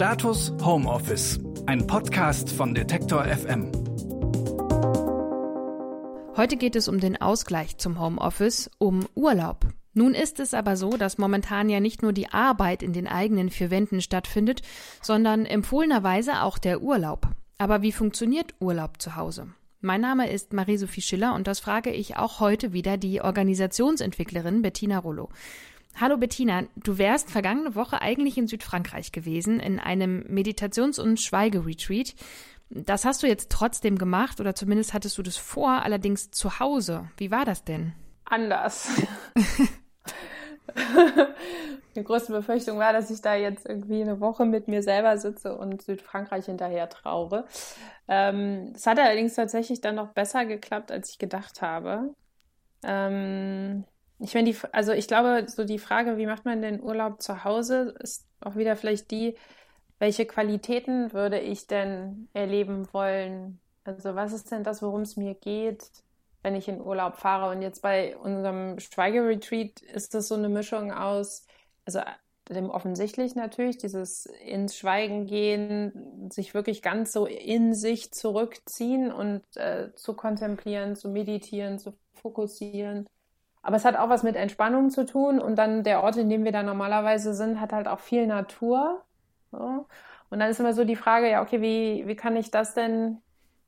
Status Homeoffice, ein Podcast von Detektor FM. Heute geht es um den Ausgleich zum Homeoffice, um Urlaub. Nun ist es aber so, dass momentan ja nicht nur die Arbeit in den eigenen vier Wänden stattfindet, sondern empfohlenerweise auch der Urlaub. Aber wie funktioniert Urlaub zu Hause? Mein Name ist Marie-Sophie Schiller und das frage ich auch heute wieder die Organisationsentwicklerin Bettina Rollo. Hallo Bettina, du wärst vergangene Woche eigentlich in Südfrankreich gewesen, in einem Meditations- und Schweigeretreat. Das hast du jetzt trotzdem gemacht oder zumindest hattest du das vor, allerdings zu Hause. Wie war das denn? Anders. Die größte Befürchtung war, dass ich da jetzt irgendwie eine Woche mit mir selber sitze und Südfrankreich hinterher traure. Ähm, es hat allerdings tatsächlich dann noch besser geklappt, als ich gedacht habe. Ähm, ich meine, also ich glaube, so die Frage, wie macht man den Urlaub zu Hause, ist auch wieder vielleicht die, welche Qualitäten würde ich denn erleben wollen? Also was ist denn das, worum es mir geht? wenn ich in Urlaub fahre. Und jetzt bei unserem Schweigeretreat ist das so eine Mischung aus, also dem offensichtlich natürlich, dieses ins Schweigen gehen, sich wirklich ganz so in sich zurückziehen und äh, zu kontemplieren, zu meditieren, zu fokussieren. Aber es hat auch was mit Entspannung zu tun und dann der Ort, in dem wir da normalerweise sind, hat halt auch viel Natur. So. Und dann ist immer so die Frage, ja, okay, wie, wie kann ich das denn,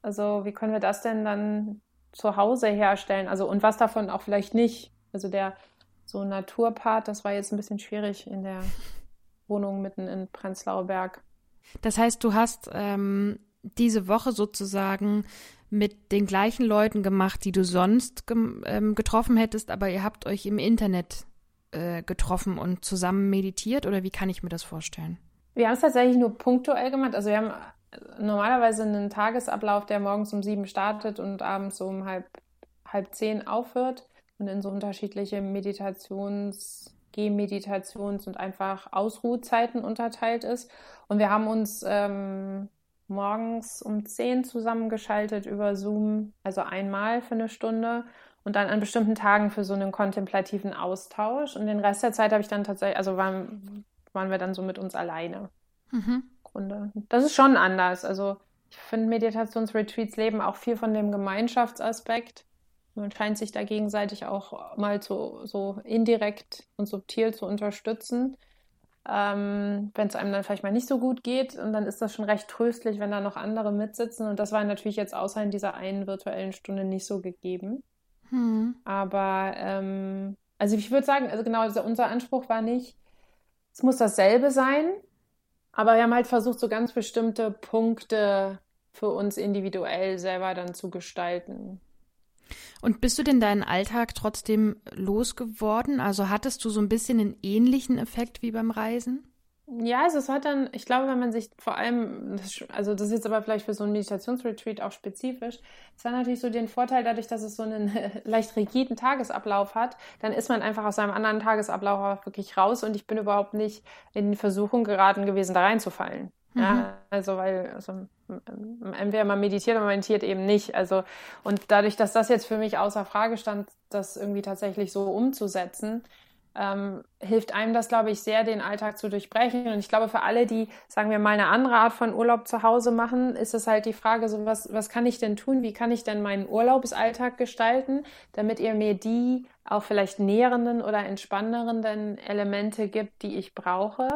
also wie können wir das denn dann zu Hause herstellen. Also und was davon auch vielleicht nicht. Also der so Naturpart, das war jetzt ein bisschen schwierig in der Wohnung mitten in Prenzlauer Berg. Das heißt, du hast ähm, diese Woche sozusagen mit den gleichen Leuten gemacht, die du sonst ähm, getroffen hättest, aber ihr habt euch im Internet äh, getroffen und zusammen meditiert oder wie kann ich mir das vorstellen? Wir haben es tatsächlich nur punktuell gemacht. Also wir haben normalerweise einen Tagesablauf, der morgens um sieben startet und abends um halb, halb zehn aufhört und in so unterschiedliche Meditations-, Gehmeditations- und einfach Ausruhzeiten unterteilt ist. Und wir haben uns ähm, morgens um zehn zusammengeschaltet über Zoom, also einmal für eine Stunde und dann an bestimmten Tagen für so einen kontemplativen Austausch. Und den Rest der Zeit habe ich dann tatsächlich, also waren, waren wir dann so mit uns alleine. Mhm. Grunde. Das ist schon anders. Also ich finde, Meditationsretreats leben auch viel von dem Gemeinschaftsaspekt. Man scheint sich da gegenseitig auch mal zu, so indirekt und subtil zu unterstützen. Ähm, wenn es einem dann vielleicht mal nicht so gut geht. Und dann ist das schon recht tröstlich, wenn da noch andere mitsitzen. Und das war natürlich jetzt außer in dieser einen virtuellen Stunde nicht so gegeben. Hm. Aber ähm, also ich würde sagen, also genau, also unser Anspruch war nicht, es muss dasselbe sein, aber wir haben halt versucht, so ganz bestimmte Punkte für uns individuell selber dann zu gestalten. Und bist du denn deinen Alltag trotzdem losgeworden? Also hattest du so ein bisschen einen ähnlichen Effekt wie beim Reisen? Ja, also es hat dann, ich glaube, wenn man sich vor allem, also das ist jetzt aber vielleicht für so ein Meditationsretreat auch spezifisch, es hat natürlich so den Vorteil, dadurch, dass es so einen leicht rigiden Tagesablauf hat, dann ist man einfach aus seinem anderen Tagesablauf auch wirklich raus und ich bin überhaupt nicht in die Versuchung geraten gewesen, da reinzufallen. Mhm. Ja, also weil, also entweder man meditiert oder man meditiert eben nicht. Also, und dadurch, dass das jetzt für mich außer Frage stand, das irgendwie tatsächlich so umzusetzen, ähm, hilft einem das, glaube ich, sehr, den Alltag zu durchbrechen. Und ich glaube, für alle, die, sagen wir mal, eine andere Art von Urlaub zu Hause machen, ist es halt die Frage, so was, was kann ich denn tun? Wie kann ich denn meinen Urlaubsalltag gestalten, damit ihr mir die auch vielleicht nährenden oder entspannenden Elemente gibt, die ich brauche?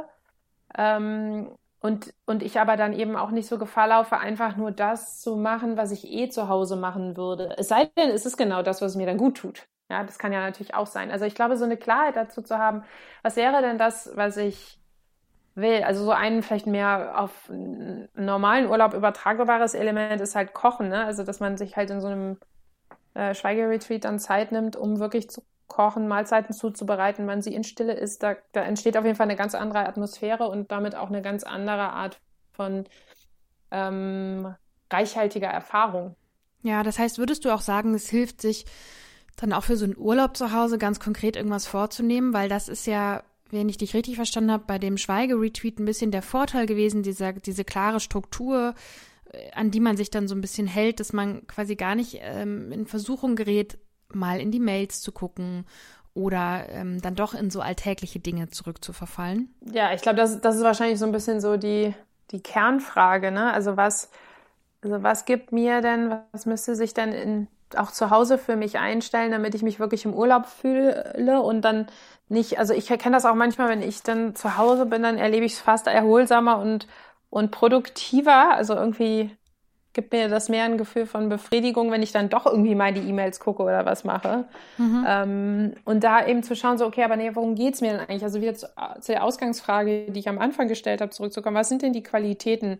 Ähm, und, und ich aber dann eben auch nicht so Gefahr laufe, einfach nur das zu machen, was ich eh zu Hause machen würde. Es sei denn, es ist genau das, was mir dann gut tut. Ja, das kann ja natürlich auch sein. Also ich glaube, so eine Klarheit dazu zu haben, was wäre denn das, was ich will? Also so ein vielleicht mehr auf normalen Urlaub übertragbares Element ist halt Kochen, ne? Also dass man sich halt in so einem äh, Schweigeretreat dann Zeit nimmt, um wirklich zu kochen, Mahlzeiten zuzubereiten, man sie in Stille isst, da, da entsteht auf jeden Fall eine ganz andere Atmosphäre und damit auch eine ganz andere Art von ähm, reichhaltiger Erfahrung. Ja, das heißt, würdest du auch sagen, es hilft sich dann auch für so einen Urlaub zu Hause ganz konkret irgendwas vorzunehmen, weil das ist ja, wenn ich dich richtig verstanden habe, bei dem Schweigeretweet ein bisschen der Vorteil gewesen, dieser, diese klare Struktur, äh, an die man sich dann so ein bisschen hält, dass man quasi gar nicht ähm, in Versuchung gerät, mal in die Mails zu gucken oder ähm, dann doch in so alltägliche Dinge zurückzuverfallen? Ja, ich glaube, das, das ist wahrscheinlich so ein bisschen so die, die Kernfrage, ne? Also was, also was gibt mir denn, was müsste sich denn in, auch zu Hause für mich einstellen, damit ich mich wirklich im Urlaub fühle und dann nicht, also ich kenne das auch manchmal, wenn ich dann zu Hause bin, dann erlebe ich es fast erholsamer und, und produktiver. Also irgendwie gibt mir das mehr ein Gefühl von Befriedigung, wenn ich dann doch irgendwie mal die E-Mails gucke oder was mache. Mhm. Ähm, und da eben zu schauen, so, okay, aber nee, worum geht's mir denn eigentlich? Also wieder zu, zu der Ausgangsfrage, die ich am Anfang gestellt habe, zurückzukommen. Was sind denn die Qualitäten,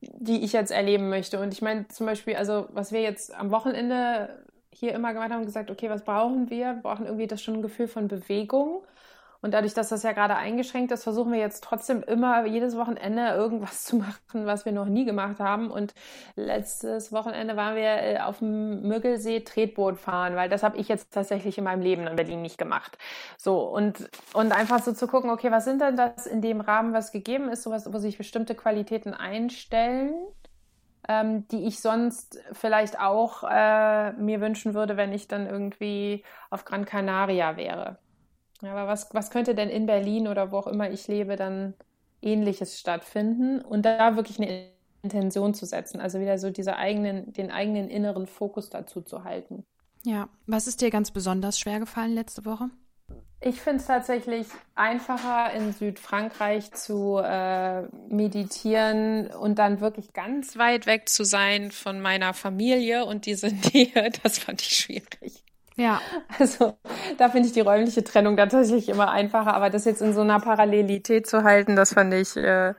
die ich jetzt erleben möchte? Und ich meine zum Beispiel, also was wir jetzt am Wochenende hier immer gemacht haben, gesagt, okay, was brauchen wir? Wir brauchen irgendwie das schon ein Gefühl von Bewegung. Und dadurch, dass das ja gerade eingeschränkt ist, versuchen wir jetzt trotzdem immer jedes Wochenende irgendwas zu machen, was wir noch nie gemacht haben. Und letztes Wochenende waren wir äh, auf dem Müggelsee Tretboot fahren, weil das habe ich jetzt tatsächlich in meinem Leben in Berlin nicht gemacht. So und und einfach so zu gucken, okay, was sind denn das in dem Rahmen, was gegeben ist, sowas, wo sich bestimmte Qualitäten einstellen ähm, die ich sonst vielleicht auch äh, mir wünschen würde, wenn ich dann irgendwie auf Gran Canaria wäre. Aber was, was könnte denn in Berlin oder wo auch immer ich lebe dann ähnliches stattfinden und da wirklich eine Intention zu setzen, also wieder so diese eigenen, den eigenen inneren Fokus dazu zu halten. Ja, was ist dir ganz besonders schwer gefallen letzte Woche? Ich finde es tatsächlich einfacher, in Südfrankreich zu äh, meditieren und dann wirklich ganz weit weg zu sein von meiner Familie und diese Nähe. Das fand ich schwierig. Ja. Also da finde ich die räumliche Trennung tatsächlich immer einfacher, aber das jetzt in so einer Parallelität zu halten, das fand ich, äh,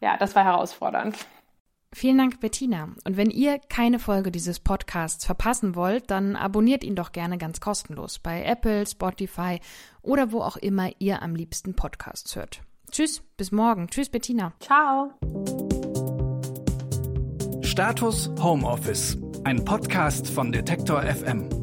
ja, das war herausfordernd. Vielen Dank, Bettina. Und wenn ihr keine Folge dieses Podcasts verpassen wollt, dann abonniert ihn doch gerne ganz kostenlos bei Apple, Spotify oder wo auch immer ihr am liebsten Podcasts hört. Tschüss, bis morgen. Tschüss, Bettina. Ciao. Status Homeoffice, ein Podcast von Detektor FM.